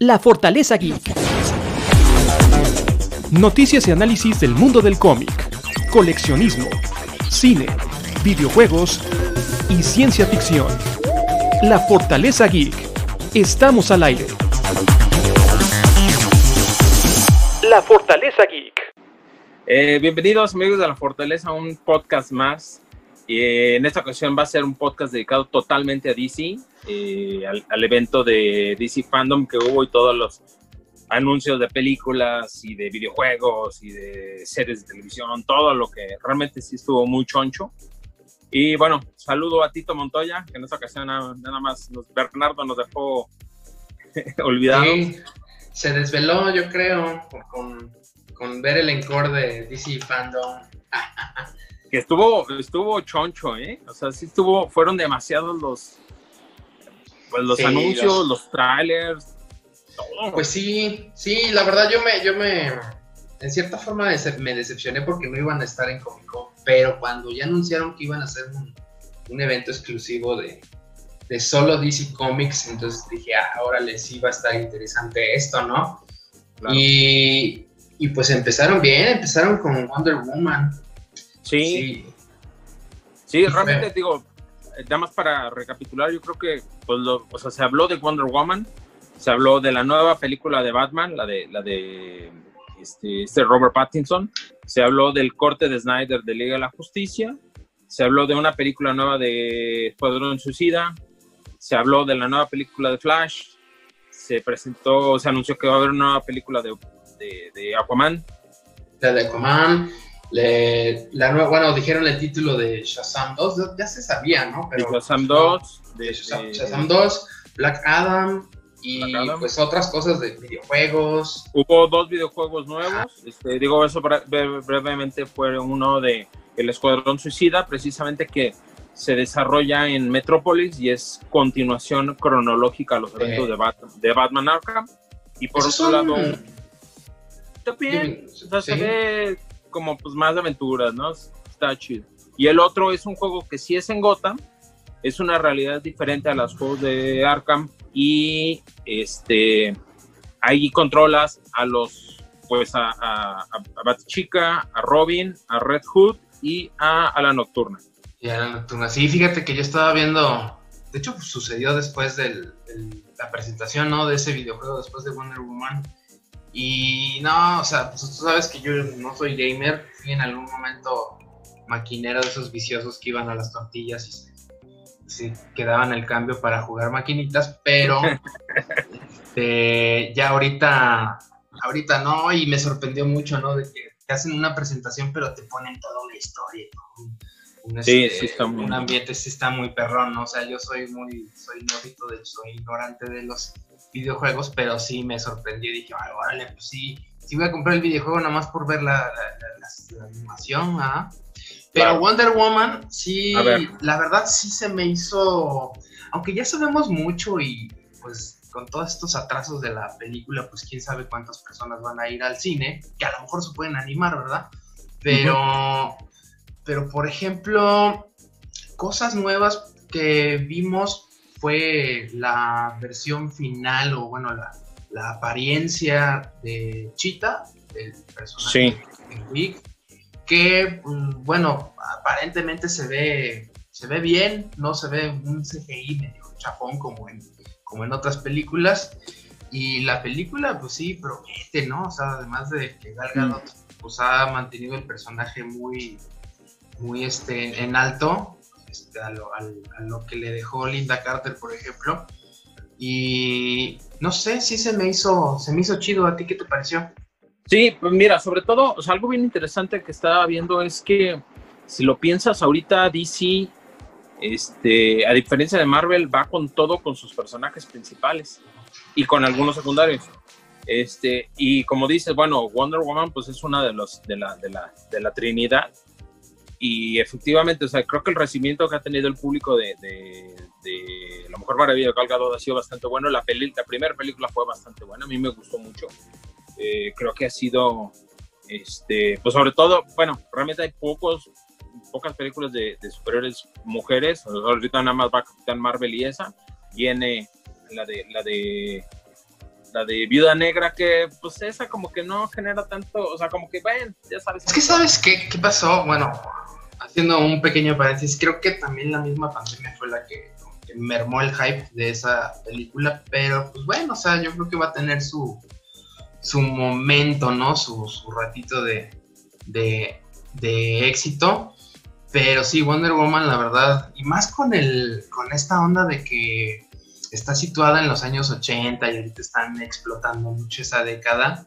La Fortaleza Geek. Noticias y análisis del mundo del cómic, coleccionismo, cine, videojuegos y ciencia ficción. La Fortaleza Geek. Estamos al aire. La Fortaleza Geek. Eh, bienvenidos amigos de La Fortaleza a un podcast más. Eh, en esta ocasión va a ser un podcast dedicado totalmente a DC, eh, al, al, evento de DC Fandom que hubo y todos los anuncios de películas y de videojuegos y de series de televisión, todo lo que realmente sí estuvo muy choncho. Y bueno, saludo a Tito Montoya, que en esta ocasión nada, más nos, Bernardo nos dejó olvidado. Sí, se desveló, yo creo, con, con ver el encore de DC Fandom. que estuvo, estuvo choncho, ¿eh? O sea, sí estuvo, fueron demasiados los, pues los sí, anuncios, los, los trailers, todo. Pues sí, sí, la verdad yo me, yo me, en cierta forma me decepcioné porque no iban a estar en Comic Con, pero cuando ya anunciaron que iban a hacer un, un evento exclusivo de, de, solo DC Comics, entonces dije, ah, órale, sí va a estar interesante esto, ¿no? Claro. Y, y pues empezaron bien, empezaron con Wonder Woman. Sí. Sí, sí realmente digo, nada más para recapitular, yo creo que pues lo, o sea, se habló de Wonder Woman, se habló de la nueva película de Batman, la de la de este, este Robert Pattinson, se habló del corte de Snyder de Liga de la Justicia, se habló de una película nueva de Escuadrón Suicida, se habló de la nueva película de Flash, se presentó, se anunció que va a haber una nueva película de, de, de Aquaman. La de Aquaman, le, la nueva, bueno, dijeron el título de Shazam 2, ya se sabía, ¿no? Pero, de Shazam 2, de, Shazam, Shazam, 2, Black Adam y Black Adam. pues otras cosas de videojuegos. Hubo dos videojuegos nuevos, este, digo eso brevemente, fue uno de El Escuadrón Suicida, precisamente que se desarrolla en Metrópolis y es continuación cronológica a los eventos eh. de, Bat de, Batman Arkham. Y por otro son... lado, también o sea, ¿Sí? se ve como pues más de aventuras, ¿no? Está chido. Y el otro es un juego que sí es en Gotham, es una realidad diferente a los juegos de Arkham y este ahí controlas a los pues a, a, a Batchica, a Robin, a Red Hood y a, a la Nocturna. Y a la Nocturna. Sí, fíjate que yo estaba viendo, de hecho pues, sucedió después de la presentación, ¿no? De ese videojuego, después de Wonder Woman. Y no, o sea, pues tú sabes que yo no soy gamer, fui en algún momento maquinero de esos viciosos que iban a las tortillas y se, se quedaban el cambio para jugar maquinitas, pero este, ya ahorita, ahorita no, y me sorprendió mucho, ¿no? De que te hacen una presentación, pero te ponen toda una historia, ¿no? Un, sí, este, sí está muy... un ambiente sí está muy perrón, ¿no? O sea, yo soy muy, soy novito, de, soy ignorante de los videojuegos, pero sí me sorprendió y dije, ay, órale, pues sí, sí voy a comprar el videojuego nada más por ver la, la, la, la animación, ¿ah? Pero claro. Wonder Woman, sí, la verdad sí se me hizo, aunque ya sabemos mucho y pues con todos estos atrasos de la película, pues quién sabe cuántas personas van a ir al cine, que a lo mejor se pueden animar, ¿verdad? Pero, uh -huh. pero por ejemplo, cosas nuevas que vimos fue la versión final o bueno, la, la apariencia de Cheetah, del personaje sí. de Wick, que bueno, aparentemente se ve, se ve bien, no se ve un CGI medio chapón como en, como en otras películas. Y la película, pues sí, promete, ¿no? O sea, además de que Gal Gadot mm. pues ha mantenido el personaje muy, muy este, en alto, este, a, lo, que le dejó Linda Carter, por ejemplo. Y no sé, sí se me hizo, se me hizo chido. ¿A ti qué te pareció? Sí, pues mira, sobre todo, o sea, algo bien interesante que estaba viendo es que si lo piensas ahorita DC, este, a diferencia de Marvel, va con todo con sus personajes principales y con algunos secundarios. Este, y como dices, bueno, Wonder Woman pues es una de los de la, de la, de la Trinidad y efectivamente, o sea, creo que el recibimiento que ha tenido el público de, de, de La Mujer Maravilla de Gal Gadot ha sido bastante bueno. La, peli, la primera película fue bastante buena, a mí me gustó mucho. Eh, creo que ha sido, este, pues sobre todo, bueno, realmente hay pocos, pocas películas de, de superiores mujeres. Ahorita nada más va Capitán Marvel y esa. Viene la de, la de la de Viuda Negra, que pues esa como que no genera tanto, o sea, como que, bueno, ya sabes. Es que sabes qué, qué pasó, bueno, haciendo un pequeño paréntesis, creo que también la misma pandemia fue la que, mermó el hype de esa película, pero pues bueno, o sea, yo creo que va a tener su, su momento, ¿no? Su, su ratito de, de, éxito. Pero sí, Wonder Woman, la verdad, y más con el, con esta onda de que está situada en los años 80 y ahorita están explotando mucho esa década,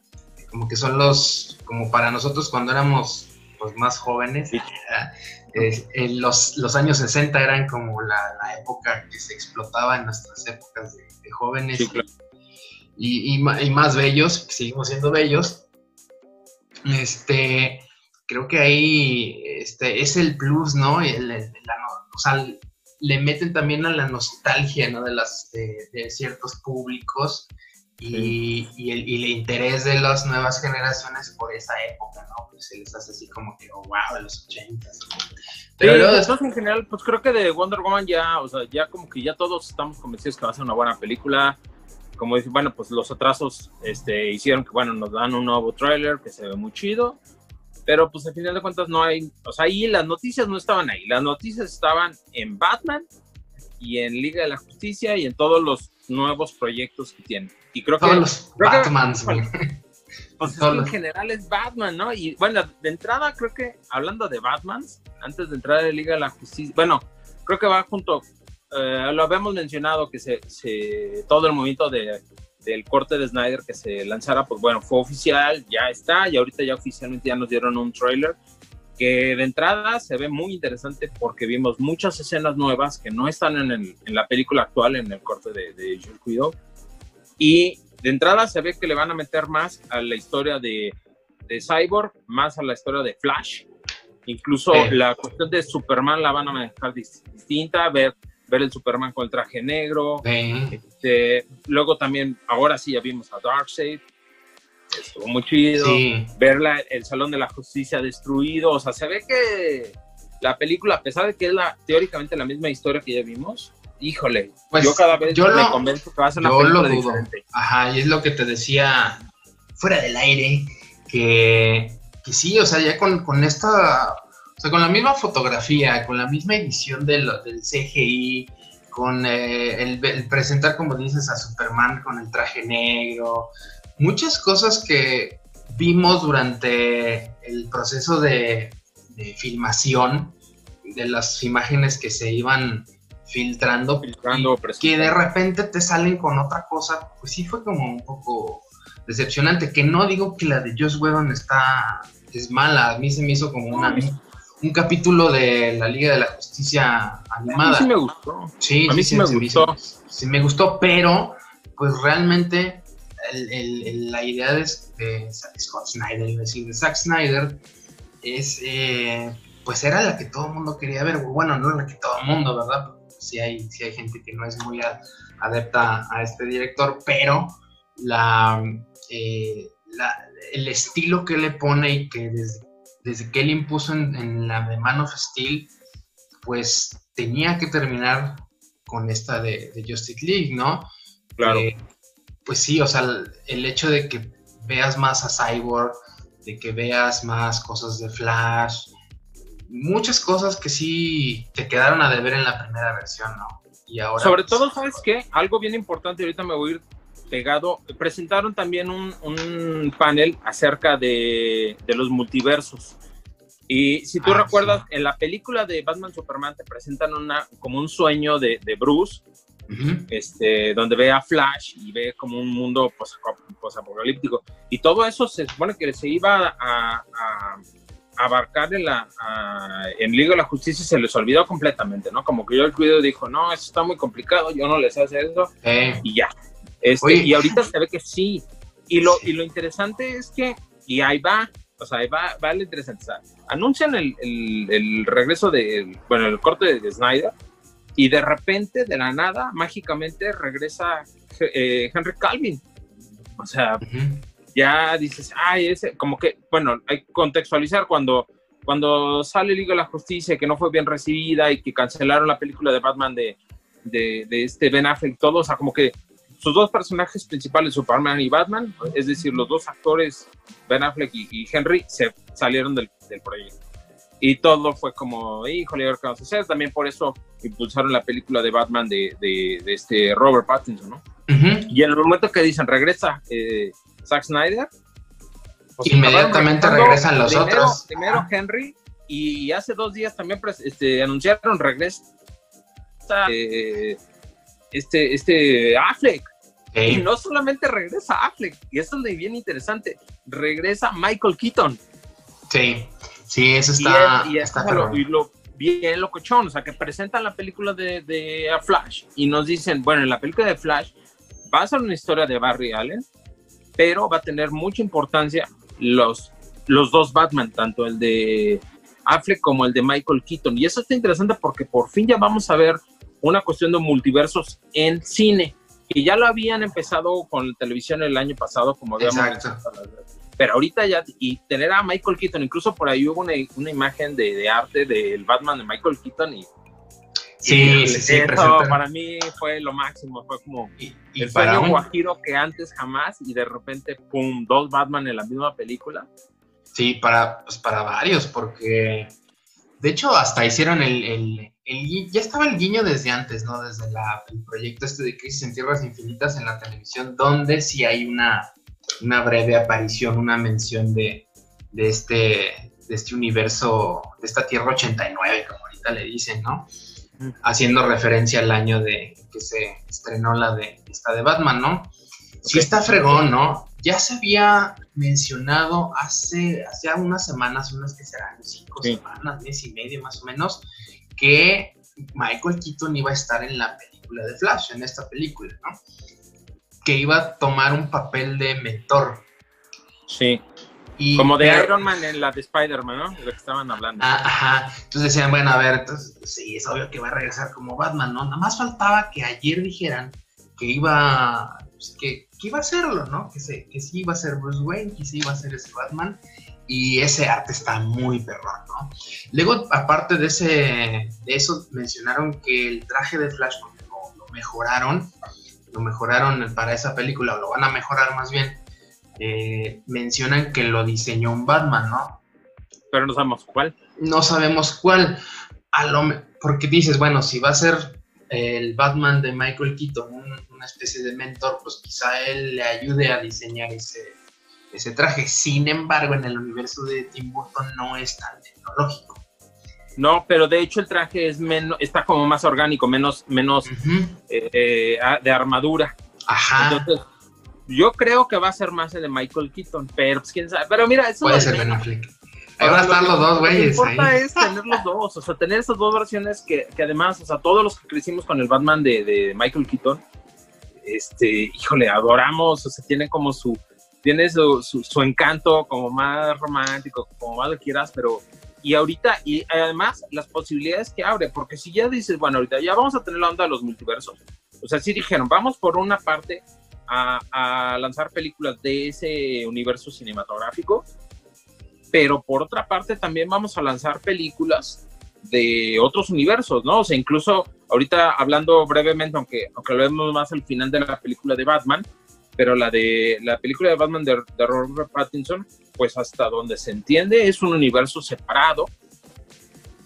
como que son los, como para nosotros cuando éramos pues, más jóvenes, eh, los, los, años 60 eran como la, época que se explotaba en nuestras épocas de, jóvenes y, y, más bellos, seguimos siendo bellos. Este, creo que ahí este, es el plus, ¿no? o sea, le meten también a la nostalgia, ¿no? De, las, de, ciertos públicos y, y, el, y, el, interés de las nuevas generaciones por esa época, ¿no? Pues se les hace así como que, oh, wow, de los 80. Pero después, en general, pues creo que de Wonder Woman ya, o sea, ya como que ya todos estamos convencidos que va a ser una buena película. Como dicen, bueno, pues los atrasos este, hicieron que, bueno, nos dan un nuevo tráiler que se ve muy chido pero pues al final de cuentas no hay, o sea, ahí las noticias no estaban ahí, las noticias estaban en Batman y en Liga de la Justicia y en todos los nuevos proyectos que tienen. Y creo todos que... los Batmans, Pues en general es Batman, ¿no? Y bueno, de entrada creo que, hablando de Batman, antes de entrar en Liga de la Justicia, bueno, creo que va junto, eh, lo habíamos mencionado, que se, se, todo el movimiento de del corte de Snyder que se lanzara, pues bueno, fue oficial, ya está, y ahorita ya oficialmente ya nos dieron un trailer que de entrada se ve muy interesante porque vimos muchas escenas nuevas que no están en, en la película actual, en el corte de, de Jules Cuido. Y de entrada se ve que le van a meter más a la historia de, de Cyborg, más a la historia de Flash. Incluso la cuestión de Superman la van a manejar distinta, ver ver el Superman con el traje negro. Este, luego también, ahora sí ya vimos a Darkseid. Estuvo muy chido. Ver el Salón de la Justicia destruido. O sea, se ve que la película, a pesar de que es la, teóricamente la misma historia que ya vimos, híjole, pues yo cada vez me convenzo que va a ser una película diferente. Ajá, y es lo que te decía fuera del aire, que, que sí, o sea, ya con, con esta o sea, con la misma fotografía, con la misma edición del, del CGI, con eh, el, presentar, como dices, a Superman con el traje negro, muchas cosas que vimos durante el proceso de, filmación de las imágenes que se iban filtrando, filtrando que de repente te salen con otra cosa, pues sí fue como un poco decepcionante, que no digo que la de Josh Whedon está es mala, a mí se me hizo como una un capítulo de la Liga de la Justicia animada. A mí sí me gustó. Sí, a mí sí, me gustó. Sí, me gustó, pero pues realmente la idea de, Scott Snyder, decir, de Zack Snyder, es, eh, pues era la que todo el mundo quería ver. Bueno, no la que todo el mundo, ¿verdad? Sí hay, sí hay gente que no es muy adepta a este director, pero la, eh, la, el estilo que le pone y que desde desde que él impuso en, la de Man of Steel, pues tenía que terminar con esta de, Justice League, ¿no? Claro. Eh, pues sí, o sea, el, hecho de que veas más a Cyborg, de que veas más cosas de Flash, muchas cosas que sí te quedaron a deber en la primera versión, ¿no? Y ahora. Sobre pues, todo, ¿sabes qué? Algo bien importante, ahorita me voy a ir pegado. Presentaron también un, panel acerca de, los multiversos. Y si tú ah, recuerdas, en la película de Batman Superman te presentan una, como un sueño de, Bruce, este, donde ve a Flash y ve como un mundo posapocalíptico. y todo eso se supone que se iba a, abarcar en, la, en Liga de la Justicia se les olvidó completamente, ¿no? Como que yo el cuido dijo, no, eso está muy complicado, yo no les hace eso, y ya. Este, y ahorita se ve que sí. Y lo, y lo interesante es que, y ahí va, o sea, ahí va, va lo interesante. anuncian el, el, regreso de, bueno, el corte de, Snyder, y de repente, de la nada, mágicamente regresa eh, Henry Calvin. O sea, ya dices, ay, ese, como que, bueno, hay que contextualizar cuando, cuando sale Liga de la Justicia, que no fue bien recibida y que cancelaron la película de Batman de, de, de este Ben Affleck, todo, o sea, como que sus dos personajes principales, Superman y Batman, es decir, los dos actores, Ben Affleck y, Henry, se salieron del, proyecto. Y todo fue como, híjole, ¿qué vamos a hacer? También por eso impulsaron la película de Batman de, de, este Robert Pattinson, ¿no? Y en el momento que dicen, regresa eh, Zack Snyder, pues, inmediatamente regresan los otros. Primero Henry, y hace dos días también este, anunciaron regresa eh, este, este Affleck. Y no solamente regresa Affleck, y esto es bien interesante, regresa Michael Keaton. Sí, sí, eso está, y, está y lo, bien locochón, o sea, que presentan la película de, de Flash y nos dicen, bueno, en la película de Flash va a ser una historia de Barry Allen, pero va a tener mucha importancia los, los dos Batman, tanto el de Affleck como el de Michael Keaton. Y eso está interesante porque por fin ya vamos a ver una cuestión de multiversos en cine, que ya lo habían empezado con la televisión el año pasado, como habíamos Pero ahorita ya, y tener a Michael Keaton, incluso por ahí hubo una, una imagen de, de, arte del Batman de Michael Keaton y... Sí, sí, para mí fue lo máximo, fue como el sueño guajiro que antes jamás y de repente, pum, dos Batman en la misma película. Sí, para, pues para varios, porque de hecho hasta hicieron el ya estaba el guiño desde antes, ¿no? Desde el proyecto este de Crisis en Tierras Infinitas en la televisión, donde sí hay una, una breve aparición, una mención de, de, este, de este universo, de esta Tierra 89, como ahorita le dicen, ¿no? Haciendo referencia al año de que se estrenó la de esta de Batman, ¿no? Sí está fregón, ¿no? Ya se había mencionado hace, hace unas semanas, unas que serán cinco semanas, mes y medio más o menos, que Michael Keaton iba a estar en la película de Flash, en esta película, ¿no? Que iba a tomar un papel de mentor. Sí. Como de Iron Man en la de Spider-Man, ¿no? De lo que estaban hablando. Ah, ajá. Entonces decían, bueno, a ver, entonces, sí, es obvio que va a regresar como Batman, ¿no? Nada más faltaba que ayer dijeran que iba, pues, que, iba a hacerlo, ¿no? Que, se, que sí iba a ser Bruce Wayne, que sí iba a ser ese Batman y ese arte está muy perrón, ¿no? Luego, aparte de, ese, de eso, mencionaron que el traje de Flash lo, mejoraron, lo mejoraron para esa película, o lo van a mejorar más bien. Eh, mencionan que lo diseñó un Batman, ¿no? Pero no sabemos cuál. No sabemos cuál. A lo, porque dices, bueno, si va a ser el Batman de Michael Keaton, una especie de mentor, pues quizá él le ayude a diseñar ese, ese traje. Sin embargo, en el universo de Tim Burton no es tan tecnológico. No, pero de hecho el traje es menos, está como más orgánico, menos, menos eh, eh, de armadura. Ajá. Entonces, yo creo que va a ser más el de Michael Keaton, pero pues, quién sabe. Pero mira, eso puede ser Ben Affleck. Ahí van a estar los dos güeyes. Lo que importa es tener los dos, o sea, tener esas dos versiones que, que, además, o sea, todos los que crecimos con el Batman de, de Michael Keaton, este, híjole, adoramos, o sea, tiene como su, tiene su, su, encanto como más romántico, como más lo quieras, pero y ahorita, y además las posibilidades que abre, porque si ya dices, bueno, ahorita ya vamos a tener la onda de los multiversos, o sea, si dijeron, vamos por una parte a, lanzar películas de ese universo cinematográfico, pero por otra parte también vamos a lanzar películas de otros universos, ¿no? O sea, incluso ahorita hablando brevemente, aunque, aunque lo vemos más al final de la película de Batman, pero la de la película de Batman de, Robert Pattinson, pues hasta donde se entiende es un universo separado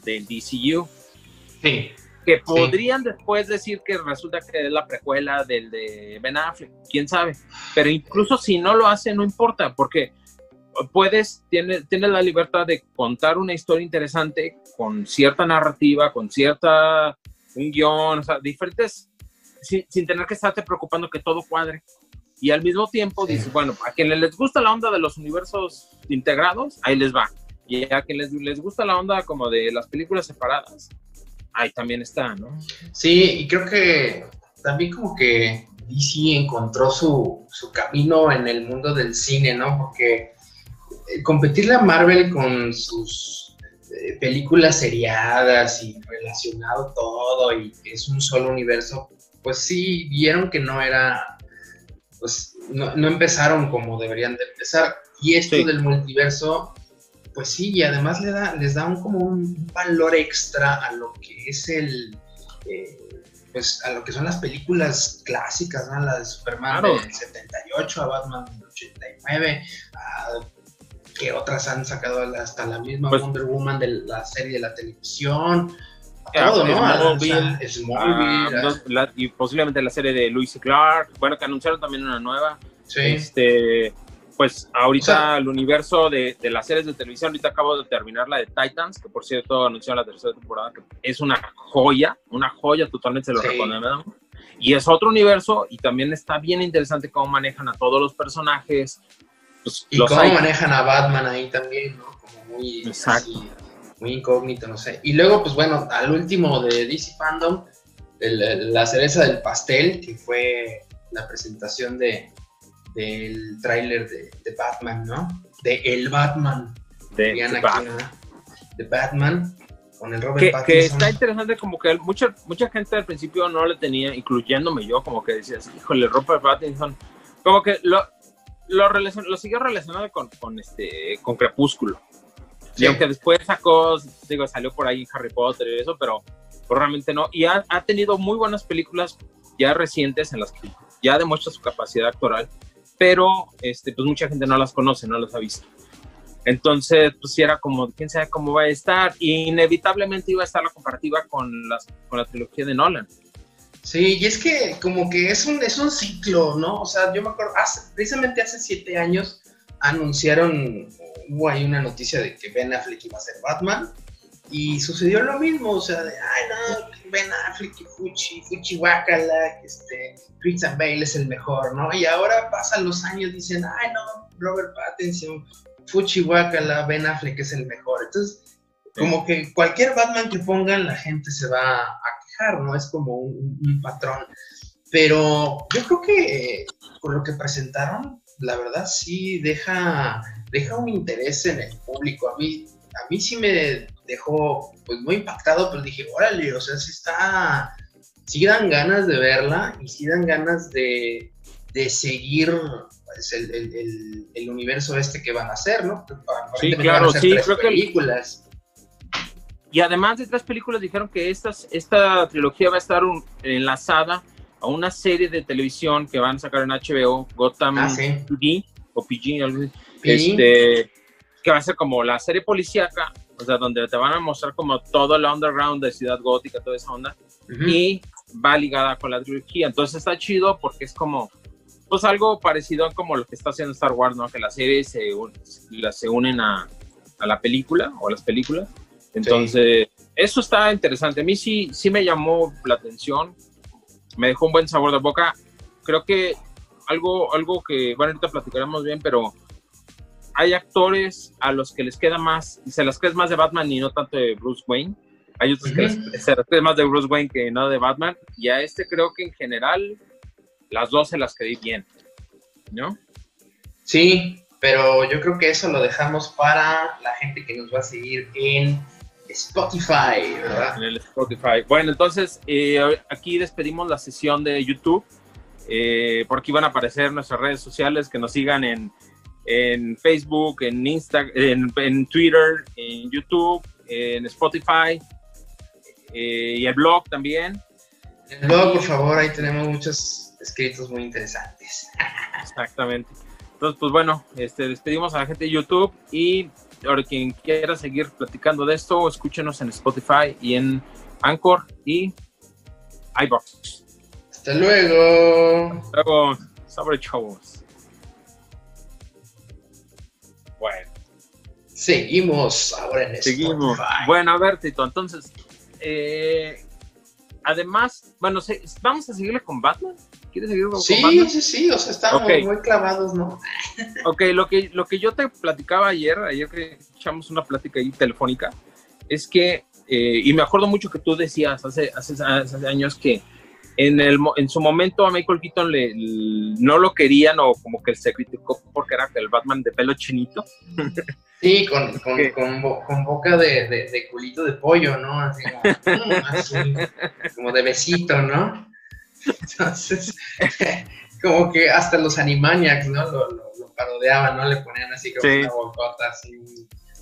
del DCU. Sí. Que podrían después decir que resulta que es la precuela del de Ben Affleck, quién sabe. Pero incluso si no lo hace, no importa, porque puedes, tienes tiene la libertad de contar una historia interesante con cierta narrativa, con cierta, un guion, o sea, diferentes, sin, sin tener que estarte preocupando que todo cuadre y al mismo tiempo dice, bueno, a quienes les gusta la onda de los universos integrados, ahí les va. Y a quienes les, gusta la onda como de las películas separadas, ahí también está, ¿no? Sí, y creo que también como que DC encontró su, su camino en el mundo del cine, ¿no? Porque eh, competirle a Marvel con sus eh, películas seriadas y relacionado todo y es un solo universo, pues sí vieron que no era pues no, empezaron como deberían de empezar. Y esto del multiverso, pues sí, y además le da, les da un, como un valor extra a lo que es el, eh, pues a lo que son las películas clásicas, ¿no? La de Superman del 78, a Batman del 89, a que otras han sacado hasta la misma pues Wonder Woman de la serie de la televisión. Todo, ¿no? Smallville, ah, y posiblemente la serie de Louis Clark. Bueno, que anunciaron también una nueva. Sí. Este, pues ahorita el universo de, de, las series de televisión, ahorita acabo de terminar la de Titans, que por cierto anunciaron la tercera temporada, que es una joya, una joya, totalmente se lo recomiendo. Y es otro universo y también está bien interesante cómo manejan a todos los personajes. Pues, y cómo manejan a Batman ahí también, ¿no? Como muy, muy incógnito, no sé. Y luego, pues bueno, al último de DC Fandom, la cereza del pastel, que fue la presentación de, del tráiler de, Batman, ¿no? De El Batman. De, Batman. de Batman con el Robert que, Pattinson. Que está interesante como que mucha, mucha gente al principio no le tenía, incluyéndome yo, como que decías, híjole, Robert Pattinson, como que lo, lo, lo siguió relacionado con, con, este, con Crepúsculo. Y aunque después sacó, digo, salió por ahí Harry Potter y eso, pero, pero realmente no. Y ha, ha, tenido muy buenas películas ya recientes en las que ya demuestra su capacidad actoral pero este, pues mucha gente no las conoce, no las ha visto. Entonces, pues sí era como, quién sabe cómo va a estar. Y inevitablemente iba a estar la comparativa con, las, con la trilogía de Nolan. Sí, y es que como que es un, es un ciclo, ¿no? O sea, yo me acuerdo, precisamente hace siete años anunciaron, hubo ahí una noticia de que Ben Affleck iba a ser Batman. Y sucedió lo mismo, o sea, de, ay, no, Ben Affleck y Fuchi, Fuchi Wakala, este, Christian Bale es el mejor, ¿no? Y ahora pasan los años, dicen, ay, no, Robert Pattinson, Fuchi Wakala, Ben Affleck es el mejor. Entonces, como que cualquier Batman que pongan, la gente se va a quejar, ¿no? Es como un, patrón. Pero yo creo que con lo que presentaron, la verdad sí deja, deja un interés en el público. A mí, a mí sí me dejó pues muy impactado, pero dije, órale, o sea, sí está, sí dan ganas de verla y sí dan ganas de, de seguir pues, el, el, el, universo este que van a hacer, ¿no? Sí, claro, sí, creo películas. Y además de tres películas dijeron que estas, esta trilogía va a estar enlazada a una serie de televisión que van a sacar en HBO, Gotham ah, PG, o PG, algo Este, que va a ser como la serie policíaca o sea, donde te van a mostrar como todo el underground de Ciudad Gótica, toda esa onda, y va ligada con la trilogía. Entonces está chido porque es como, pues algo parecido a como lo que está haciendo Star Wars, ¿no? Que las series se, se unen a, a, la película o a las películas. Entonces, eso está interesante. A mí sí, sí me llamó la atención, me dejó un buen sabor de boca. Creo que algo, algo que, bueno, ahorita platicaremos bien, pero hay actores a los que les queda más, se las crees más de Batman y no tanto de Bruce Wayne. Hay otros que se las crees más de Bruce Wayne que no de Batman. Y a este creo que en general las dos se las creí bien, ¿no? Sí, pero yo creo que eso lo dejamos para la gente que nos va a seguir en Spotify, ¿verdad? En el Spotify. Bueno, entonces eh, aquí despedimos la sesión de YouTube. Eh, por aquí van a aparecer nuestras redes sociales, que nos sigan en en Facebook, en Instagram, en, Twitter, en YouTube, en Spotify eh, y el blog también. El blog, por favor, ahí tenemos muchos escritos muy interesantes. Exactamente. Entonces, pues bueno, este, despedimos a la gente de YouTube y ahora quien quiera seguir platicando de esto, escúchenos en Spotify y en Anchor y iBox. Hasta luego. Hasta luego. Sobre chavos. Bueno. Seguimos ahora en Seguimos. Bueno, a ver, Tito, entonces, eh, además, bueno, ¿vamos a seguirle con Batman? ¿Quieres seguir con, sí, Batman? Sí, sí, o sea, estamos muy clavados, ¿no? ok, lo que, lo que yo te platicaba ayer, ayer que echamos una plática ahí telefónica, es que, eh, y me acuerdo mucho que tú decías hace, hace, hace años que en, el, en su momento a Michael Keaton le, no lo querían o como que se criticó porque era el Batman de pelo chinito. Sí, con, con, con, boca de, de, culito de pollo, ¿no? Así como, de besito, ¿no? Entonces, como que hasta los Animaniacs, ¿no? Lo, lo, parodeaban, ¿no? Le ponían así como una bocota así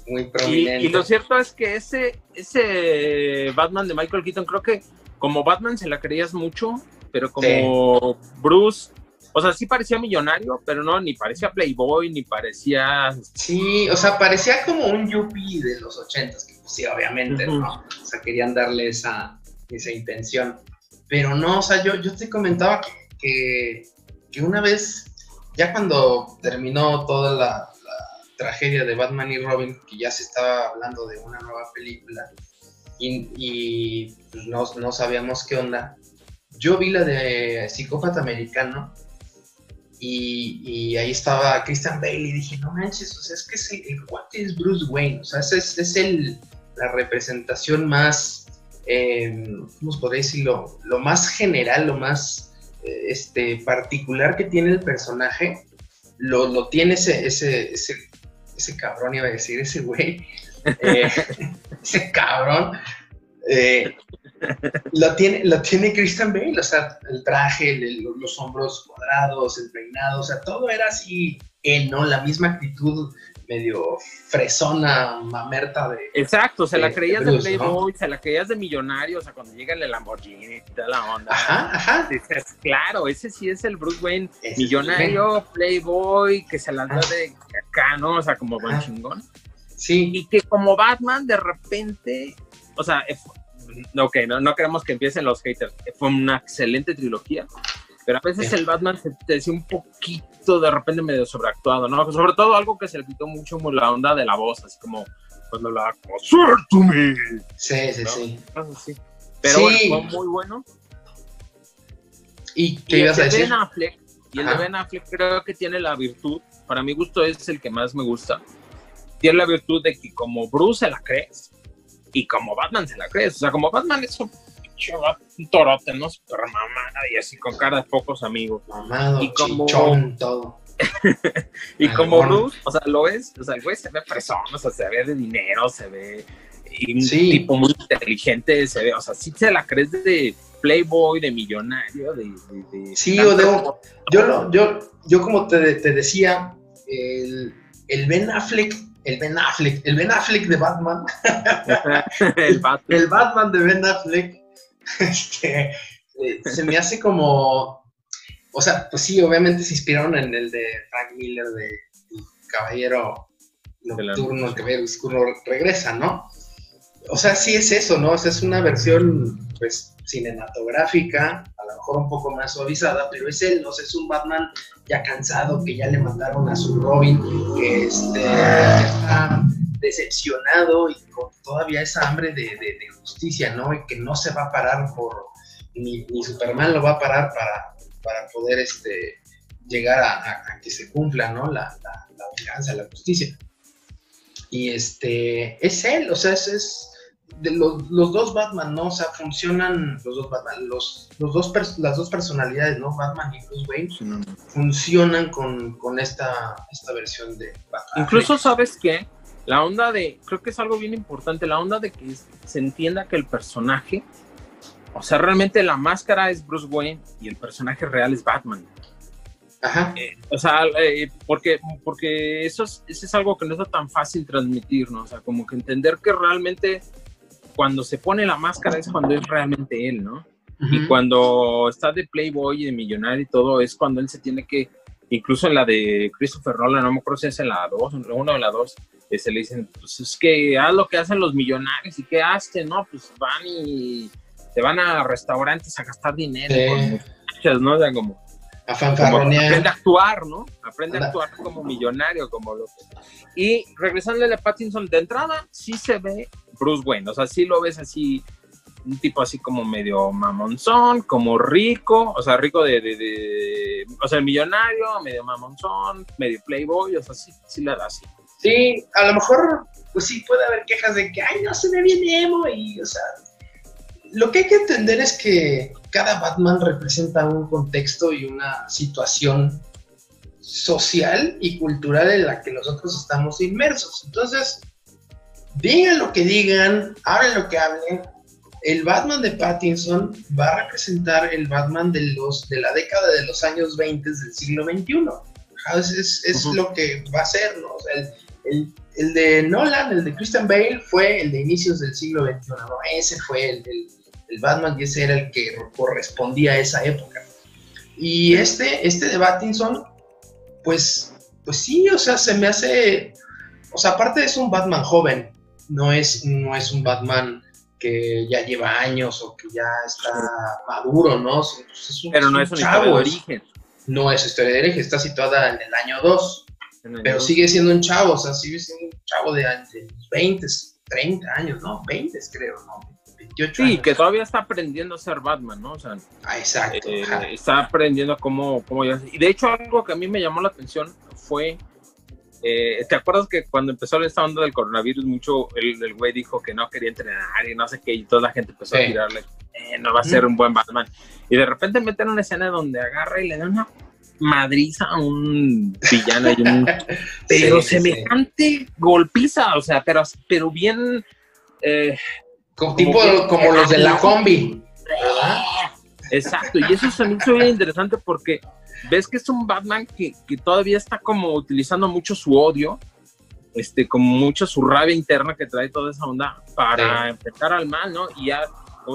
muy prominente. Y, y, lo cierto es que ese, ese Batman de Michael Keaton creo que como Batman se la creías mucho, pero como Bruce, o sea, sí parecía millonario, pero no, ni parecía Playboy, ni parecía... Sí, o sea, parecía como un yuppie de los ochentas, que pues sí, obviamente, ¿no? O sea, querían darle esa, esa intención. Pero no, o sea, yo, yo te comentaba que, que, una vez, ya cuando terminó toda la, tragedia de Batman y Robin, que ya se estaba hablando de una nueva película, y, pues, no, no, sabíamos qué onda, yo vi la de Psicópata Americano, y, ahí estaba Christian Bale y dije, no manches, o sea, es que es el, es Bruce Wayne, o sea, es, es el, la representación más eh, ¿cómo podría decirlo? Lo más general, lo más eh, este, particular que tiene el personaje, lo, lo tiene ese, ese, ese, ese, cabrón, iba a decir, ese güey, eh, ese cabrón, eh, lo, tiene, lo tiene Christian Bale, o sea, el traje, los hombros cuadrados, el peinado, o sea, todo era así, él, ¿no? La misma actitud medio fresona, mamerta de. Exacto, se la creías de, Playboy, se la creías de millonario, o sea, cuando llega el Lamborghini y toda la onda. Ajá, ajá. Dices, claro, ese sí es el Bruce Wayne, millonario, Playboy, que se la da de acá, ¿no? O sea, como buen chingón. Sí. Y que como Batman, de repente, o sea, ok, no, no queremos que empiecen los haters, fue una excelente trilogía pero a veces el Batman se te decía un poquito de repente medio sobreactuado, ¿no? Sobre todo algo que se le quitó mucho como la onda de la voz, así como cuando hablaba como. Sí, sí, sí. sí. Pero bueno, fue muy bueno. ¿Y qué ibas a decir? Ben Affleck, y el de Ben Affleck creo que tiene la virtud, para mi gusto es el que más me gusta, tiene la virtud de que como Bruce se la crees, y como Batman se la crees, o sea, como Batman es un un torote, ¿no? Super mamada y así con cara de pocos amigos. Mamado, y como... chichón, todo. y como Bruce, o sea, lo es, o sea, el güey se ve fresón, o sea, se ve de dinero, se ve un tipo muy inteligente, se ve, o sea, sí se la crees de playboy, de millonario, de... sí, o de... yo, yo, yo como te, te decía, el, el Ben Affleck el Ben Affleck, el Ben Affleck de Batman. el, Batman. el Batman de Ben Affleck este, eh, se me hace como, o sea, pues sí, obviamente se inspiraron en el de Frank Miller de Caballero Nocturno, el Caballero Oscuro regresa, ¿no? O sea, sí es eso, ¿no? O sea, es una versión, pues, cinematográfica, mejor un poco más suavizada, pero es él, ¿no? Sea, es un Batman ya cansado, que ya le mandaron a su Robin, que este, está decepcionado y con todavía esa hambre de, justicia, ¿no? Y que no se va a parar por, ni, Superman lo va a parar para, para poder este, llegar a, que se cumpla, ¿no? La, la, la, justicia. Y este, es él, o sea, es, de los, los, dos Batman, ¿no? O sea, funcionan los dos Batman, los, los dos las dos personalidades, ¿no? Batman y Bruce Wayne funcionan con, con esta, esta versión de Batman. Incluso, ¿sabes qué? La onda de, creo que es algo bien importante, la onda de que se entienda que el personaje, o sea, realmente la máscara es Bruce Wayne y el personaje real es Batman. Ajá. Eh, o sea, eh, porque, porque eso es, eso es algo que no es tan fácil transmitir, ¿no? O sea, como que entender que realmente cuando se pone la máscara es cuando es realmente él, ¿no? Y cuando está de Playboy y de millonario y todo, es cuando él se tiene que, incluso en la de Christopher Nolan, no me acuerdo si es en la 2, en la 1 o la 2, se le dicen, pues es que haz lo que hacen los millonarios y qué haces, ¿no? Pues van y se van a restaurantes a gastar dinero, ¿no? O sea, como, a fanfarronear. aprende a actuar, ¿no? Aprende a actuar como millonario, como lo Y regresándole a Pattinson, de entrada sí se ve Bruce Wayne, o sea, sí lo ves así, un tipo así como medio mamonzón, como rico, o sea, rico de, de, de o sea, millonario, medio mamonzón, medio playboy, o sea, sí, sí le da así. Sí, a lo mejor, pues sí puede haber quejas de que, ay, no se ve bien emo y, o sea, lo que hay que entender es que cada Batman representa un contexto y una situación social y cultural en la que nosotros estamos inmersos. Entonces, digan lo que digan, hablen lo que hablen, el Batman de Pattinson va a representar el Batman de, los, de la década de los años 20 del siglo XXI. Es, es, lo que va a ser, ¿no? O sea, el, de Nolan, el de Christian Bale, fue el de inicios del siglo XXI, ¿no? Ese fue el, el Batman y ese era el que correspondía a esa época. Y este, este de Battinson, pues, pues sí, o sea, se me hace, o sea, aparte es un Batman joven, no es, no es un Batman que ya lleva años o que ya está maduro, ¿no? Pero no es un historia de origen. No es historia de origen, está situada en el año 2, pero sigue siendo un chavo, o sea, sigue siendo un chavo de, de 20, 30 años, ¿no? 20 creo, ¿no? Sí, que todavía está aprendiendo a ser Batman, ¿no? O sea, ah, exacto. Eh, está aprendiendo cómo, cómo Y de hecho, algo que a mí me llamó la atención fue. Eh, ¿Te acuerdas que cuando empezó esta onda del coronavirus, mucho el, güey dijo que no quería entrenar y no sé qué, y toda la gente empezó a tirarle, eh, no va a ser un buen Batman. Y de repente meten una escena donde agarra y le da una madriza a un villano y un. pero semejante golpiza, o sea, pero, pero bien. Eh, como, tipo como los de la combi. Exacto, y eso se me hizo bien interesante porque ves que es un Batman que, todavía está como utilizando mucho su odio, este, como mucho su rabia interna que trae toda esa onda para enfrentar al mal, ¿no? Y ya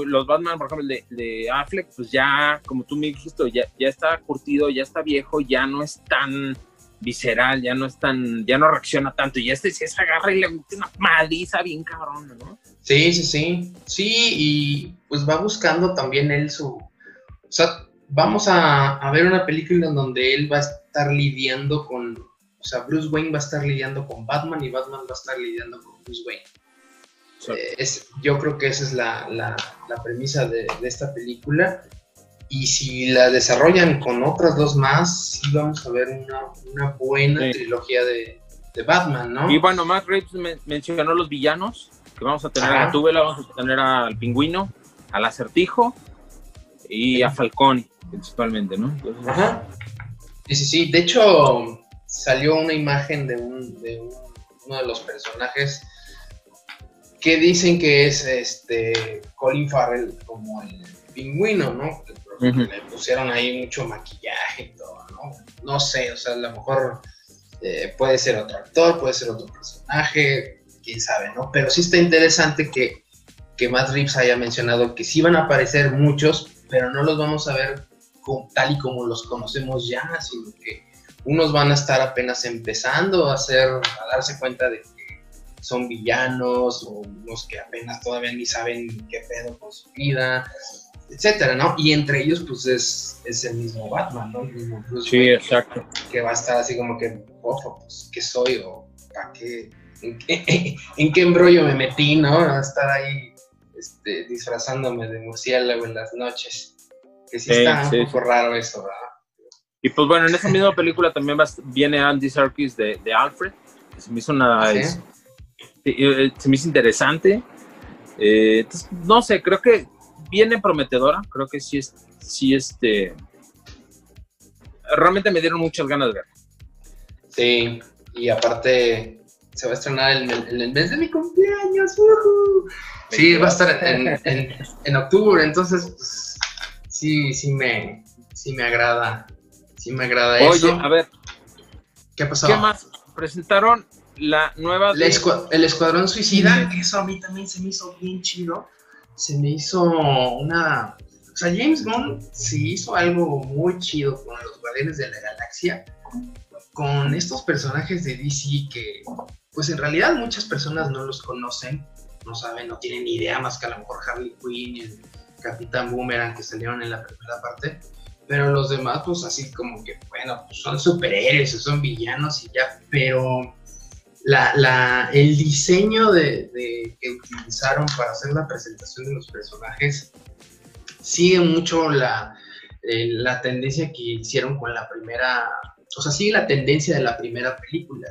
los Batman, por ejemplo, de, de Affleck, pues ya, como tú me dijiste, ya, ya está curtido, ya está viejo, ya no es tan visceral, ya no es tan, ya no reacciona tanto. Y este sí se agarra y le mete una maliza bien cabrona, ¿no? Sí, sí, sí. Sí, y pues va buscando también él su. O sea, vamos a, a ver una película en donde él va a estar lidiando con. O sea, Bruce Wayne va a estar lidiando con Batman y Batman va a estar lidiando con Bruce Wayne. Eh, es, yo creo que esa es la, la, la premisa de, de, esta película. Y si la desarrollan con otras dos más, sí vamos a ver una, una buena trilogía de, de, Batman, ¿no? Y bueno, Matt Reeves mencionó los villanos que vamos a tener a Tubela, vamos a tener al pingüino, al acertijo y a Falcón, principalmente, ¿no? Ajá. Sí, sí, sí. De hecho, salió una imagen de, un, de uno de los personajes que dicen que es este Colin Farrell como el pingüino, ¿no? Le pusieron ahí mucho maquillaje y todo, ¿no? No sé, o sea, a lo mejor eh, puede ser otro actor, puede ser otro personaje, quién sabe, ¿no? Pero sí está interesante que, que Matt Reeves haya mencionado que sí van a aparecer muchos, pero no los vamos a ver tal y como los conocemos ya, sino que unos van a estar apenas empezando a hacer, a darse cuenta de que son villanos, o unos que apenas todavía ni saben qué pedo con su vida, etcétera, ¿no? Y entre ellos, pues es, es el mismo Batman, ¿no? El mismo Bruce sí, exacto. Que va a estar así como que, ojo, pues, ¿qué soy? o ¿para qué? en qué, embrollo me metí, ¿no? A estar ahí este, disfrazándome de murciélago en las noches. Que sí, está un poco raro eso, ¿verdad? Y pues bueno, en esa misma película también viene Andy Serkis de, Alfred, que se me hizo una... ¿Ah, eh, se me hizo interesante. Eh, no sé, creo que viene prometedora, creo que sí, es, sí este... Realmente me dieron muchas ganas de ver. Sí, y aparte se va a estrenar en el, mes de mi cumpleaños. Sí, va a estar en, octubre, entonces pues, sí, sí me, sí me agrada, sí me agrada Oye, a ver, ¿qué pasó? ¿Qué más? Presentaron la nueva... el Escuadrón Suicida, que eso a mí también se me hizo bien chido. Se me hizo una... O sea, James Bond sí hizo algo muy chido con los Guardianes de la Galaxia, con estos personajes de DC que pues en realidad muchas personas no los conocen, no saben, no tienen ni idea más que a lo mejor Harley Quinn y el Capitán Boomerang que salieron en la primera parte, pero los demás pues así como que, bueno, pues son superhéroes son villanos y ya, pero la, la, el diseño de, que utilizaron para hacer la presentación de los personajes sigue mucho la, eh, la tendencia que hicieron con la primera, o sea, sigue la tendencia de la primera película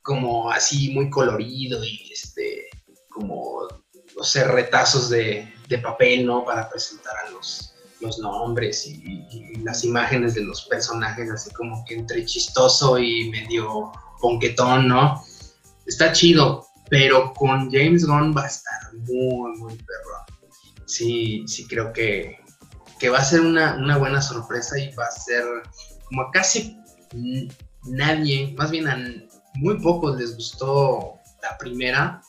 como así muy colorido y este, como, no retazos de, papel, ¿no? Para presentar a los, los nombres y, las imágenes de los personajes, así como que entre chistoso y medio ponquetón, ¿no? Está chido, pero con James Gunn va a estar muy, muy perro. Sí, sí creo que, que va a ser una, una buena sorpresa y va a ser como a casi nadie, más bien a muy pocos les gustó la primera.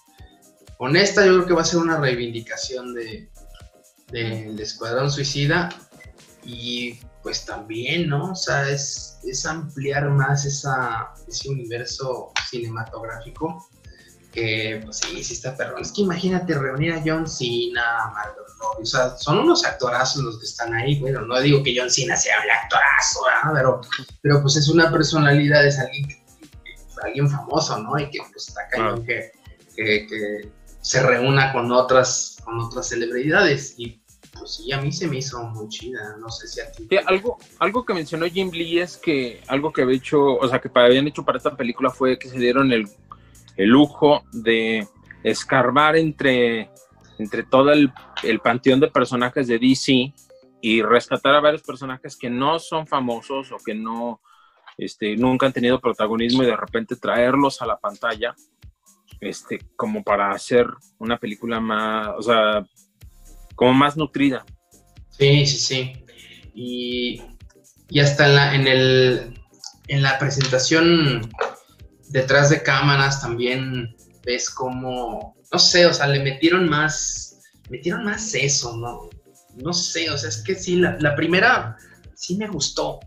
Honesta, yo creo que va a ser una reivindicación de, del Escuadrón Suicida y pues también, ¿no? O sea, es, es ampliar más esa, ese universo cinematográfico que, pues sí, sí está perrón. Es que imagínate reunir a John Cena, Margot Robbie, o sea, son unos actorazos los que están ahí, bueno, no digo que John Cena sea un actorazo, Pero, pero pues es una personalidad, es alguien, alguien famoso, ¿no? Y que pues está cañón que, que, se reúna con otras, con otras celebridades y pues sí, a mí se me hizo muy chida, no sé si a ti. algo, algo que mencionó Jim Lee es que algo que había hecho, o sea, que habían hecho para esta película fue que se dieron el el lujo de escarbar entre, entre todo el, panteón de personajes de DC y rescatar a varios personajes que no son famosos o que no este, nunca han tenido protagonismo y de repente traerlos a la pantalla este, como para hacer una película más, o sea, como más nutrida. Sí, sí, sí. Y, y hasta en la, el, en la presentación detrás de cámaras también ves como, no sé, o sea, le metieron más, metieron más eso, ¿no? No sé, o sea, es que sí, la, primera sí me gustó,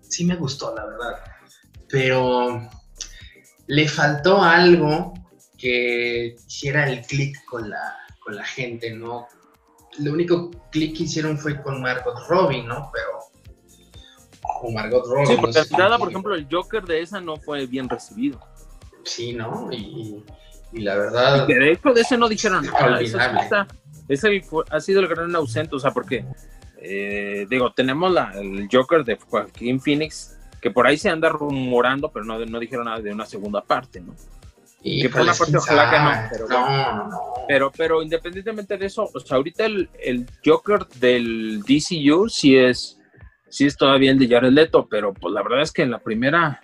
sí me gustó, la verdad, pero le faltó algo que hiciera el clic con la, con la gente, ¿no? Lo único clic que hicieron fue con Margot Robbie, ¿no? Pero o Margot Robbie. Sí, porque nada, por ejemplo, el Joker de esa no fue bien recibido. Sí, ¿no? Y, la verdad. Y de hecho, de ese no dijeron nada. ese ha sido el gran ausente, o sea, porque, eh, digo, tenemos la, el Joker de Joaquín Phoenix, que por ahí se anda rumorando, pero no, no dijeron nada de una segunda parte, ¿no? Que por una parte ojalá que no pero, no, no, pero, pero independientemente de eso, o sea, ahorita el, el Joker del DCU sí es sí es todavía el de Jared Leto, pero pues la verdad es que en la primera,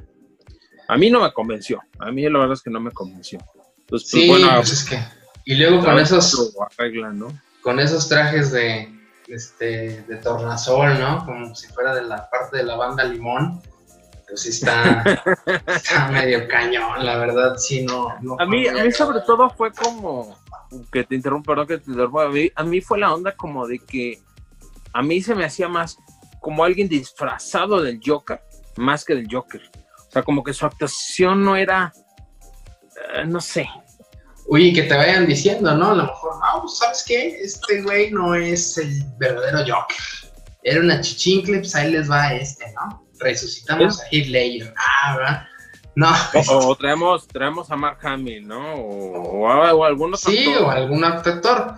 a mí no me convenció. A mí la verdad es que no me convenció. Entonces, pues, sí, bueno, pues es que. Y luego con esos. Con esos trajes de, este, de tornasol, ¿no? Como si fuera de la parte de la banda Limón. Pues sí está, está medio cañón, la verdad, sí, no. a, mí, a mí, sobre todo, fue como. Que te interrumpo, perdón que te interrumpa. A mí, a mí fue la onda como de que. A mí se me hacía más como alguien disfrazado del Joker más que del Joker. O sea, como que su actuación no era, eh, no sé. Uy, que te vayan diciendo, ¿no? A lo mejor, no, ¿sabes qué? Este güey no es el verdadero Joker. Era una chichincle, pues ahí les va este, ¿no? Resucitamos a Heath Ledger. Ah, ¿verdad? No. O, traemos, traemos a Mark Hamill, ¿no? O, o, algún otro Sí, o algún actor.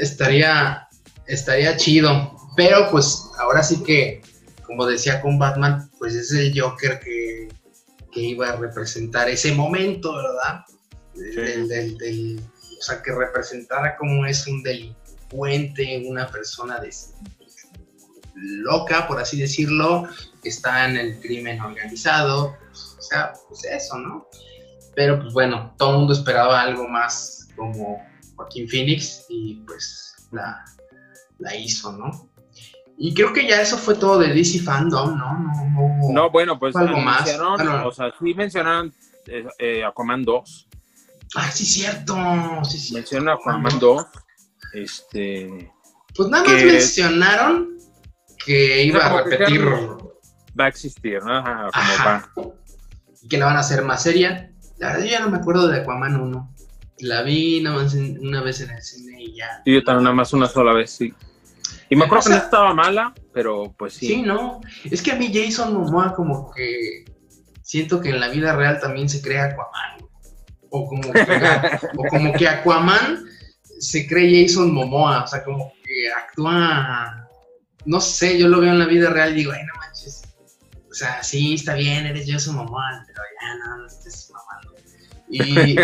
Estaría, estaría chido. Pero pues ahora sí que, como decía con Batman, pues es el Joker que, iba a representar ese momento, ¿verdad? o sea, que representara como es un delincuente, una persona de, loca, por así decirlo, que está en el crimen organizado, o sea, pues eso, ¿no? Pero pues bueno, todo el mundo esperaba algo más como Joaquín Phoenix y pues la, la hizo, ¿no? Y creo que ya eso fue todo de DC Fandom, ¿no? No, no, bueno, pues algo más. O sea, sí mencionaron eh, eh, Aquaman 2. Ah, sí, cierto. Sí, cierto. Mencionaron Aquaman 2. Este. Pues nada más mencionaron que iba a repetir. Va a existir, ¿no? Ajá, como va. Y que la van a hacer más seria. La verdad, yo ya no me acuerdo de Aquaman 1. La vi nada más una vez en el cine y ya. Y yo también nada más una sola vez, sí. Y me acuerdo que no estaba mala, pero pues sí. Sí, no. Es que a mí Jason Momoa como que siento que en la vida real también se crea Aquaman. O como que, o como que Aquaman se cree Jason Momoa. O sea, como que actúa. No sé, yo lo veo en la vida real y digo, ay, no manches. O sea, sí, está bien, eres Jason Momoa, pero ya no, no estés mamando. Y,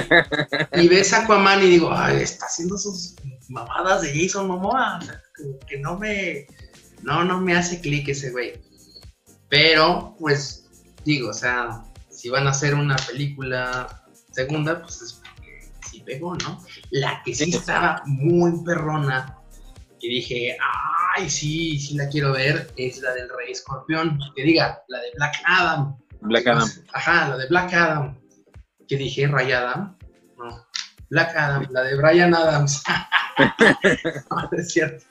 y ves a Aquaman y digo, ay, está haciendo sus mamadas de Jason Momoa. O sea, que no me, no, no me hace clic ese güey. Pero, pues, digo, o sea, si van a hacer una película segunda, pues es porque sí pegó, ¿no? La que sí estaba muy perrona, que dije, ay, sí, sí la quiero ver, es la del Rey Escorpión. Que diga, la de Black Adam. Black Adam. Ajá, la de Black Adam. Que dije, Ray Adam. No, Black Adam, la de Brian Adams. no, es cierto.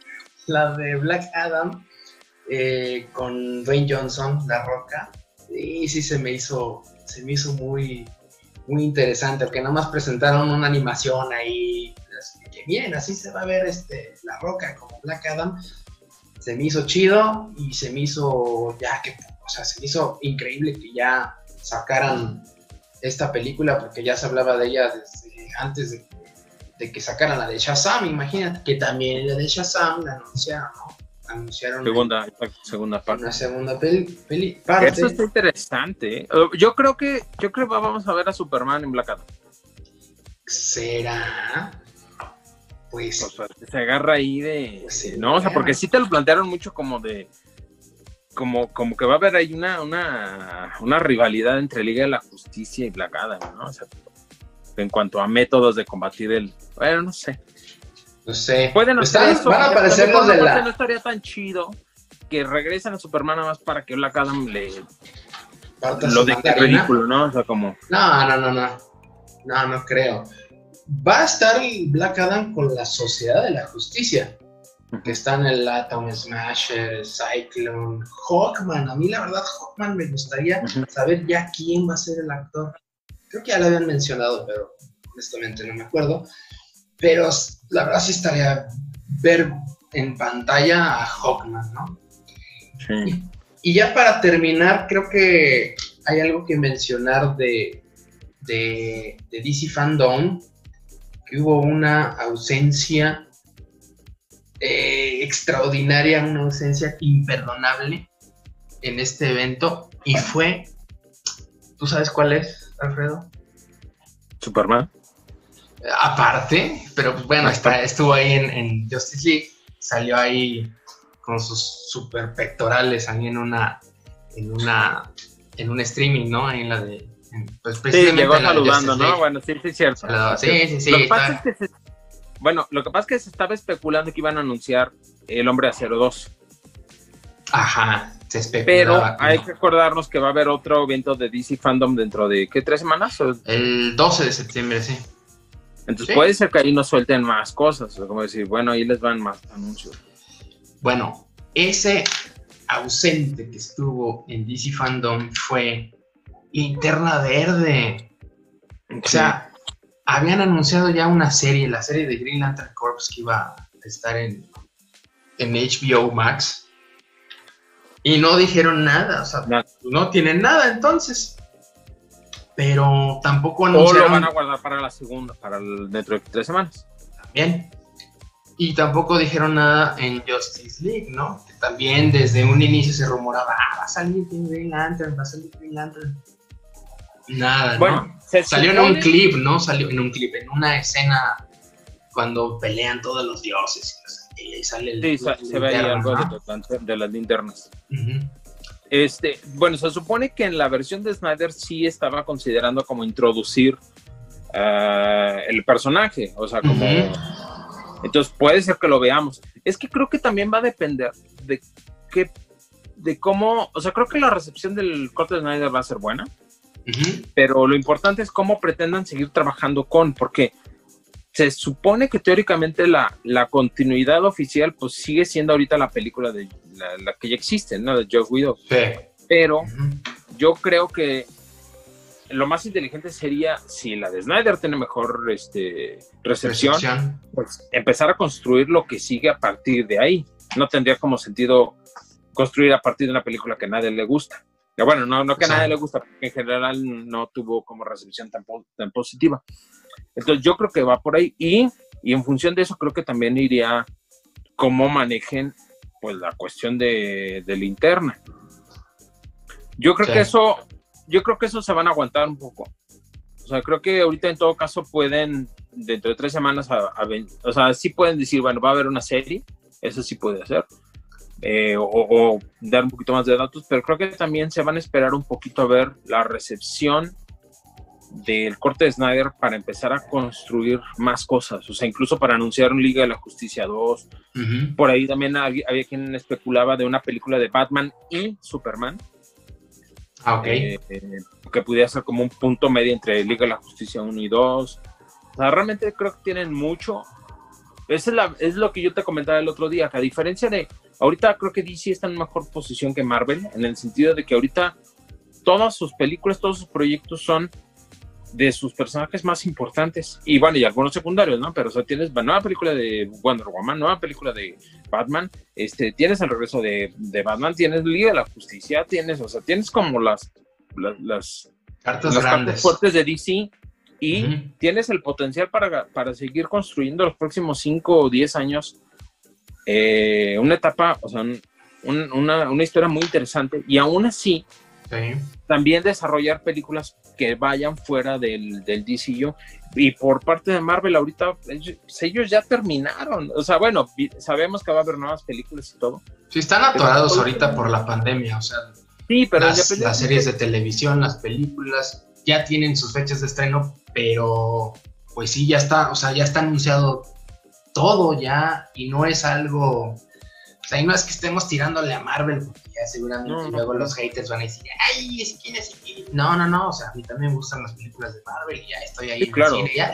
la de Black Adam eh, con Dwayne Johnson, La Roca. Y sí se me hizo, se me hizo muy, muy interesante, porque nada más presentaron una animación ahí, que bien, así se va a ver este, La Roca como Black Adam. Se me hizo chido y se me hizo ya que, o sea, se me hizo increíble que ya sacaran esta película, porque ya se hablaba de ella desde antes de, de que sacaran la de Shazam, imagínate que también la de Shazam la anunciaron, ¿no? anunciaron segunda, segunda parte. Una segunda peli, parte. Eso está interesante. ¿eh? Yo creo que yo creo que vamos a ver a Superman en Black Adam. ¿Será? Pues, pues se agarra ahí de, pues no, o sea, porque sí te lo plantearon mucho como de como, como que va a haber ahí una, una, una rivalidad entre Liga de la Justicia y Black Adam, ¿no? O sea, en cuanto a métodos de combatir el, bueno, no sé. No sé. Pueden hacer eso. Van a aparecer los de la. No estaría tan chido que regresen a Superman nada más para que Black Adam le. Lo deje ridículo, ¿no? O sea, como. No, no, no, no. No, no creo. Va a estar Black Adam con la Sociedad de la Justicia. Que están el Atom Smasher, Cyclone, Hawkman. A mí, la verdad, Hawkman me gustaría saber ya quién va a ser el actor. Creo que ya lo habían mencionado, pero honestamente no me acuerdo. Pero la verdad sí estaría ver en pantalla a Hawkman, ¿no? Sí. Y, ya para terminar, creo que hay algo que mencionar de, de, DC Fandom, que hubo una ausencia eh, extraordinaria, una ausencia imperdonable en este evento, y fue, ¿tú sabes cuál es, Alfredo? Superman aparte, pero pues bueno, está, estuvo ahí en, Justice League, salió ahí con sus super pectorales ahí en una, en una, en un streaming, ¿no? Ahí en la de, pues sí, llegó saludando, ¿no? Bueno, sí, sí, cierto. Sí, sí, sí. Lo que pasa es que bueno, lo que pasa es que se estaba especulando que iban a anunciar El Hombre Acero 2. Ajá, se Pero hay que acordarnos que va a haber otro evento de DC Fandom dentro de, ¿qué? ¿Tres semanas? El 12 de septiembre, sí. Entonces puede ser que ahí nos suelten más cosas, como decir, bueno, ahí les van más anuncios. Bueno, ese ausente que estuvo en DC Fandom fue Linterna Verde. O sea, habían anunciado ya una serie, la serie de Green Lantern Corps que iba a estar en, en HBO Max. Y no dijeron nada, o sea, no tienen nada entonces pero tampoco anunciaron... O lo van a guardar para la segunda, para el, dentro de tres semanas. También. Y tampoco dijeron nada en Justice League, ¿no? Que también desde un inicio se rumoraba, ah, va a salir Green Lantern, va a salir Green Lantern. Nada, bueno, ¿no? Salió en un clip, ¿no? Salió en un clip, en una escena cuando pelean todos los dioses. Y sale el, sí, se ve ahí algo de, las linternas. Este, bueno, se supone que en la versión de Snyder sí estaba considerando como introducir uh, el personaje, o sea, como... Entonces puede ser que lo veamos. Es que creo que también va a depender de qué, de cómo, o sea, creo que la recepción del corte de Snyder va a ser buena, pero lo importante es cómo pretendan seguir trabajando con, porque se supone que teóricamente la, la, continuidad oficial pues sigue siendo ahorita la película de la, que ya existe, ¿no? De Joe Widow. Sí. Pero yo creo que lo más inteligente sería, si la de Snyder tiene mejor este, recepción, pues empezar a construir lo que sigue a partir de ahí. No tendría como sentido construir a partir de una película que a nadie le gusta. Bueno, no, no que a nadie le gusta, porque en general no tuvo como recepción tan, tan positiva. Entonces yo creo que va por ahí y, en función de eso creo que también iría cómo manejen pues la cuestión de, de linterna. Yo creo que eso, yo creo que eso se van a aguantar un poco. O sea, creo que ahorita en todo caso pueden, dentro de tres semanas, o sea, sí pueden decir, bueno, va a haber una serie, eso sí puede hacer, eh, o, o, dar un poquito más de datos, pero creo que también se van a esperar un poquito a ver la recepción del corte de Snyder para empezar a construir más cosas, o sea, incluso para anunciar un Liga de la Justicia 2. Por ahí también había, quien especulaba de una película de Batman y Superman. Ah, ok. Eh, que pudiera ser como un punto medio entre Liga de la Justicia 1 y 2. O sea, realmente creo que tienen mucho es, la, es lo que yo te comentaba el otro día, que a diferencia de, ahorita creo que DC está en mejor posición que Marvel, en el sentido de que ahorita todas sus películas, todos sus proyectos son de sus personajes más importantes. Y bueno, y algunos secundarios, ¿no? Pero o sea, tienes nueva película de Wonder Woman, nueva película de Batman, este, tienes el regreso de, de Batman, tienes Liga de la Justicia, tienes, o sea, tienes como las, las, cartas, grandes. fuertes de DC y tienes el potencial para, para, seguir construyendo los próximos 5 o 10 años eh, una etapa, o sea, una, una historia muy interesante y aún así también desarrollar películas que vayan fuera del, del DCU. Y por parte de Marvel, ahorita ellos, ya terminaron. O sea, bueno, sabemos que va a haber nuevas películas y todo. Sí, están atorados ahorita por la pandemia. O sea, sí, pero las, las series de televisión, las películas, ya tienen sus fechas de estreno, pero pues sí, ya está, o sea, ya está anunciado todo ya y no es algo o sea, y no es que estemos tirándole a Marvel, porque ya seguramente luego los haters van a decir, ay, es que es No, no, no, o sea, a mí también me gustan las películas de Marvel y ya estoy ahí en claro. cine, ya.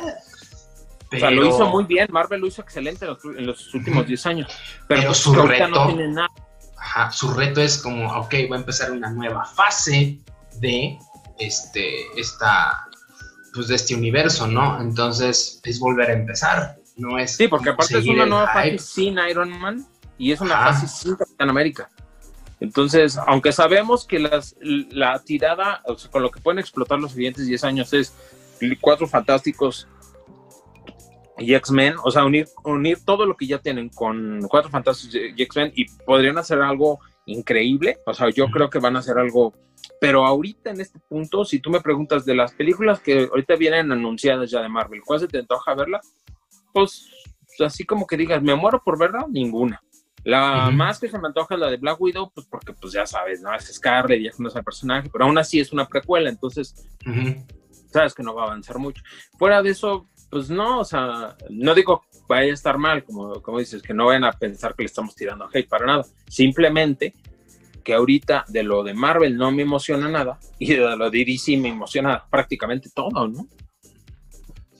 O sea, lo hizo muy bien, Marvel lo hizo excelente en los, últimos 10 años. Pero, su reto, no tiene nada. Ajá, su reto es como, ok, voy a empezar una nueva fase de este, esta, pues de este universo, ¿no? Entonces es volver a empezar, no es. Sí, porque aparte es una nueva fase sin Iron Man y es una fase sin Capitán América. Entonces, aunque sabemos que las, la tirada, o sea, con lo que pueden explotar los siguientes 10 años es Cuatro Fantásticos y X-Men, o sea, unir, unir todo lo que ya tienen con Cuatro Fantásticos y X-Men y podrían hacer algo increíble, o sea, yo creo que van a hacer algo, pero ahorita en este punto, si tú me preguntas de las películas que ahorita vienen anunciadas ya de Marvel, ¿cuál se te antoja verla? Pues así como que digas, me muero por verla, ninguna. La más que se me antoja es la de Black Widow, pues porque pues ya sabes, ¿no? Es Scarlett, ya conoce al personaje, pero aún así es una precuela, entonces sabes que no va a avanzar mucho. Fuera de eso, pues no, o sea, no digo vaya a estar mal, como, como dices, que no vayan a pensar que le estamos tirando hate para nada. Simplemente que ahorita de lo de Marvel no me emociona nada y de lo de DC me emociona prácticamente todo, ¿no?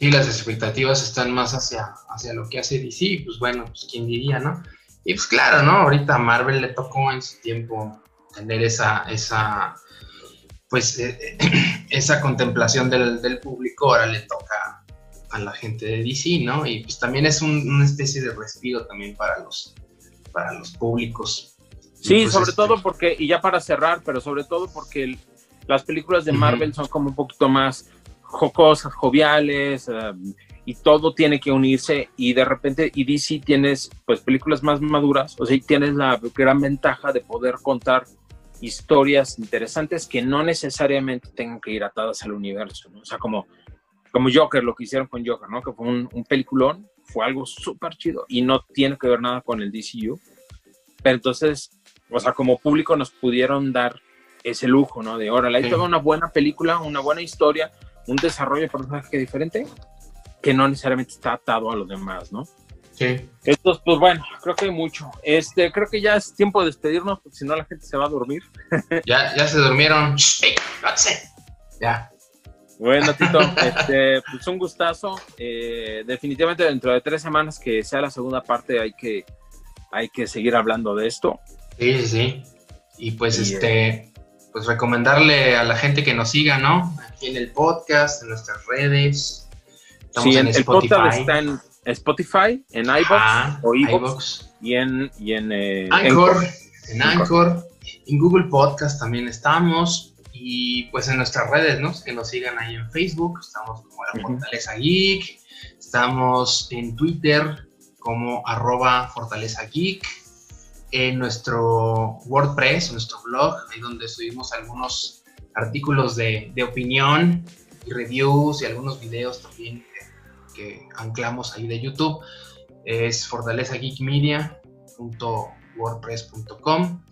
Sí, las expectativas están más hacia, hacia lo que hace DC, pues bueno, pues quién diría, ¿no? Y pues claro, ¿no? Ahorita a Marvel le tocó en su tiempo tener esa, esa pues, eh, esa contemplación del, público, ahora le toca a la gente de DC, ¿no? Y pues también es una especie de respiro también para los, para los públicos. Sí, pues, sobre este todo porque, y ya para cerrar, pero sobre todo porque las películas de Marvel son como un poquito más jocosas, joviales, eh, y todo tiene que unirse y de repente y DC tienes pues películas más maduras, o sea, tienes la gran ventaja de poder contar historias interesantes que no necesariamente tengan que ir atadas al universo, ¿no? O sea, como, como Joker, lo que hicieron con Joker, ¿no? Que fue un, un peliculón, fue algo súper chido y no tiene que ver nada con el DCU. Pero entonces, o sea, como público nos pudieron dar ese lujo, ¿no? De, órale, ahí sí. una buena película, una buena historia, un desarrollo de personaje diferente que no necesariamente está atado a los demás, ¿no? Sí. Entonces, pues bueno, creo que hay mucho. Este, creo que ya es tiempo de despedirnos, porque si no la gente se va a dormir. ya, ya se durmieron. Ya. Bueno, Tito, este, pues un gustazo. Eh, definitivamente dentro de tres semanas que sea la segunda parte hay que, hay que seguir hablando de esto. Sí, sí, sí. Y pues este, pues recomendarle a la gente que nos siga, ¿no? Aquí en el podcast, en nuestras redes, sí, en, el podcast está en Spotify, en iBox o iBox y en, y en eh, Anchor, en Anchor, en Google Podcast también estamos y pues en nuestras redes, ¿no? Que nos sigan ahí en Facebook, estamos como la Fortaleza Geek, estamos en Twitter como arroba Fortaleza Geek, en nuestro WordPress, nuestro blog, ahí donde subimos algunos artículos de, de opinión y reviews y algunos videos también que anclamos ahí de YouTube es fortalezageekmedia.wordpress.com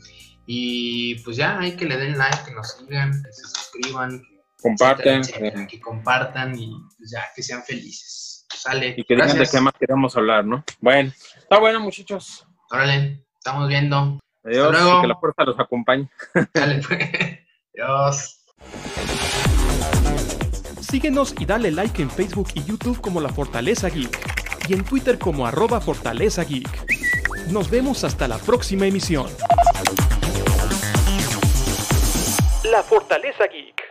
y pues ya hay que le den like, que nos sigan, que se suscriban, compartan, que compartan y pues ya que sean felices. Sale. Y que digan de qué más queremos hablar, ¿no? Bueno, está bueno, muchachos. Órale, estamos viendo. Adiós, que la fuerza los acompañe. Dale, pues. Adiós. Síguenos y dale like en Facebook y YouTube como La Fortaleza Geek y en Twitter como arroba Fortaleza Geek. Nos vemos hasta la próxima emisión. La Fortaleza Geek